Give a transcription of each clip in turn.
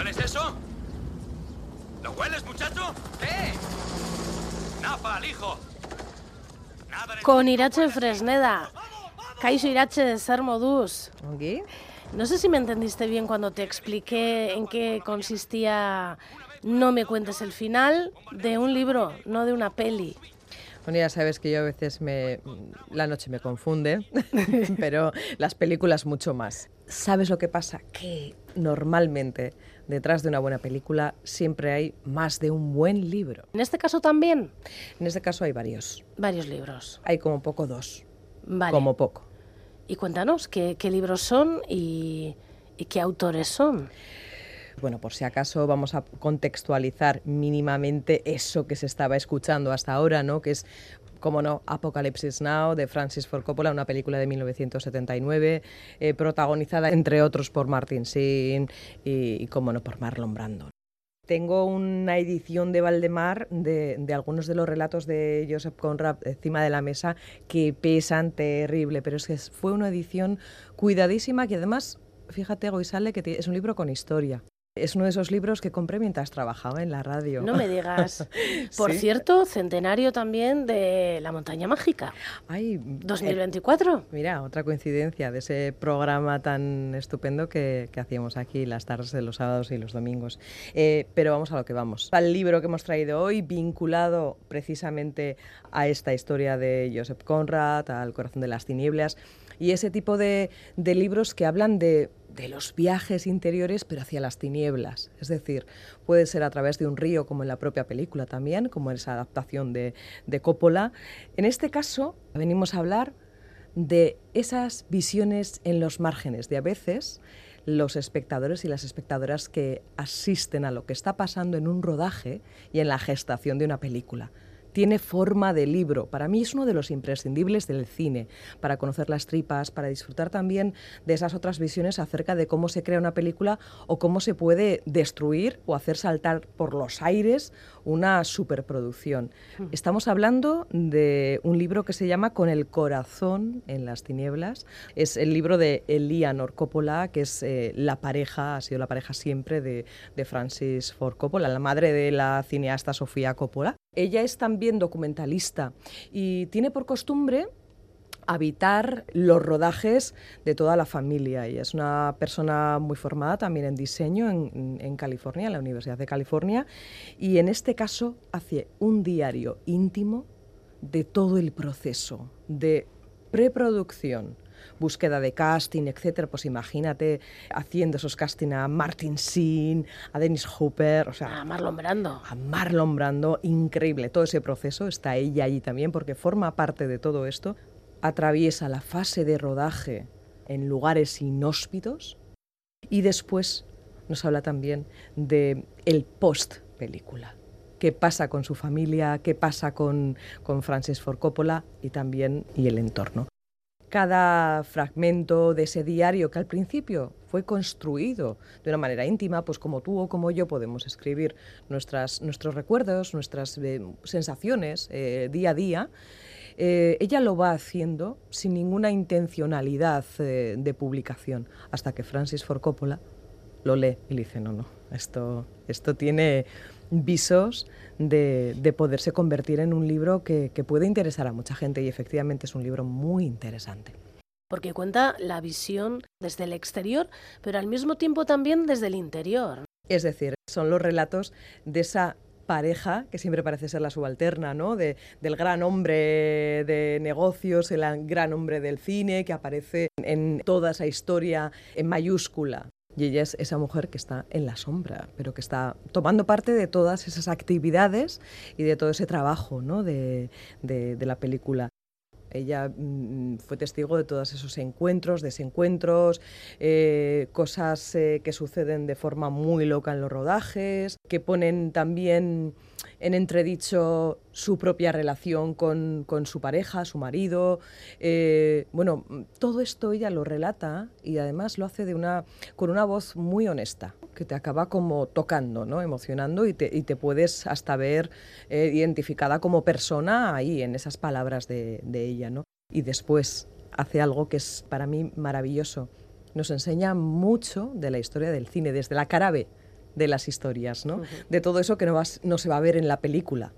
¿Hueles eso? ¿Lo hueles, muchacho? ¡Eh! ¡Napal, hijo! Nada de- Con Irache Fresneda. Kaixo Irache, zer moduz. ¿Ongi? No sé si me entendiste bien cuando te expliqué en qué consistía No me cuentes el final de un libro, no de una peli. Bueno, ya sabes que yo a veces me, la noche me confunde, pero las películas mucho más. ¿Sabes lo que pasa? Que normalmente detrás de una buena película siempre hay más de un buen libro. En este caso también, En este caso hay varios. varios libros. Hay como poco dos. Vale. Como poco. Y cuéntanos qué, qué libros son y, y qué autores son. Bueno, por si acaso vamos a contextualizar mínimamente eso que se estaba escuchando hasta ahora, ¿no? Que es, como no, Apocalypse Now de Francis Ford Coppola, una película de 1979, eh, protagonizada entre otros por Martin Sheen y, como no, por Marlon Brando. Tengo una edición de Valdemar de, de, algunos de los relatos de Joseph Conrad encima de la mesa que pesan terrible, pero es que fue una edición cuidadísima que además, fíjate, Goisale, que es un libro con historia. Es uno de esos libros que compré mientras trabajaba en la radio. No me digas. Por Sí. cierto, centenario también de La Montaña Mágica. Ay, 2024. eh, mira, otra coincidencia de ese programa tan estupendo que, que hacíamos aquí las tardes de los sábados y los domingos. Eh, pero vamos a lo que vamos. Al libro que hemos traído hoy, vinculado precisamente a esta historia de Joseph Conrad, al corazón de las tinieblas, y ese tipo de, libros que hablan de, de, los viajes interiores, pero hacia las tinieblas. Es decir, puede ser a través de un río, como en la propia película también, como en esa adaptación de, de Coppola. En este caso, venimos a hablar de esas visiones en los márgenes, de a veces los espectadores y las espectadoras que asisten a lo que está pasando en un rodaje y en la gestación de una película tiene forma de libro. Para mí es uno de los imprescindibles del cine, para conocer las tripas, para disfrutar también de esas otras visiones acerca de cómo se crea una película o cómo se puede destruir o hacer saltar por los aires una superproducción. Estamos hablando de un libro que se llama Con el corazón en las tinieblas. Es el libro de Eleanor Coppola, que es eh, la pareja, ha sido la pareja siempre de, de Francis Ford Coppola, la madre de la cineasta Sofía Coppola. Ella es también documentalista y tiene por costumbre habitar los rodajes de toda la familia. Ella es una persona muy formada también en diseño en, en, California, en la Universidad de California, y en este caso hace un diario íntimo de todo el proceso de preproducción, búsqueda de casting, etcétera, pues imagínate haciendo esos casting a Martin Sheen, a Dennis Hooper, o sea, a Marlon Brando. A Marlon Brando, increíble. Todo ese proceso está ella allí también porque forma parte de todo esto. Atraviesa la fase de rodaje en lugares inhóspitos y después nos habla también de el post película. Qué pasa con su familia, qué pasa con, con Francis Ford Coppola y también y el entorno cada fragmento de ese diario que al principio fue construido de una manera íntima, pues como tú o como yo podemos escribir nuestras, nuestros recuerdos, nuestras eh, sensaciones eh, día a día, eh, ella lo va haciendo sin ninguna intencionalidad de publicación, hasta que Francis Ford Coppola lo lee y le dice, no, no, esto, esto tiene visos de, de, poderse convertir en un libro que, que, puede interesar a mucha gente y efectivamente es un libro muy interesante. Porque cuenta la visión desde el exterior, pero al mismo tiempo también desde el interior. Es decir, son los relatos de esa pareja, que siempre parece ser la subalterna, ¿no? De, del gran hombre de negocios, el gran hombre del cine, que aparece en toda esa historia en mayúscula. Y ella es esa mujer que está en la sombra, pero que está tomando parte de todas esas actividades y de todo ese trabajo ¿no? de, de, de la película. Ella mmm, fue testigo de todos esos encuentros, desencuentros, eh, cosas eh, que suceden de forma muy loca en los rodajes, que ponen también en entredicho su propia relación con, con su pareja, su marido. Eh, bueno, todo esto ella lo relata y además lo hace de una, con una voz muy honesta, que te acaba como tocando, ¿no? emocionando y te, y te puedes hasta ver eh, identificada como persona ahí en esas palabras de, de ella. ¿no? Y después hace algo que es para mí maravilloso. Nos enseña mucho de la historia del cine, desde la cara B de las historias, ¿no? De todo eso que no, no se va a ver en la película.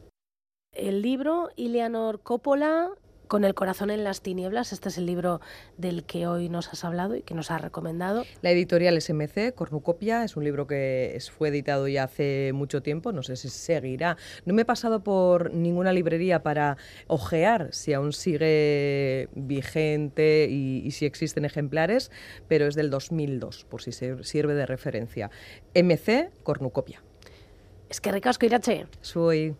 El libro, Ileanor Coppola, con el corazón en las tinieblas. Este es el libro del que hoy nos has hablado y que nos has recomendado. La editorial SMC, Cornucopia, es un libro que fue editado ya hace mucho tiempo, no sé si seguirá. No me he pasado por ninguna librería para ojear si aún sigue vigente y, si existen ejemplares, pero es del 2002, por si sirve de referencia. MC, Cornucopia. Es que ricasco, Irache. Soy.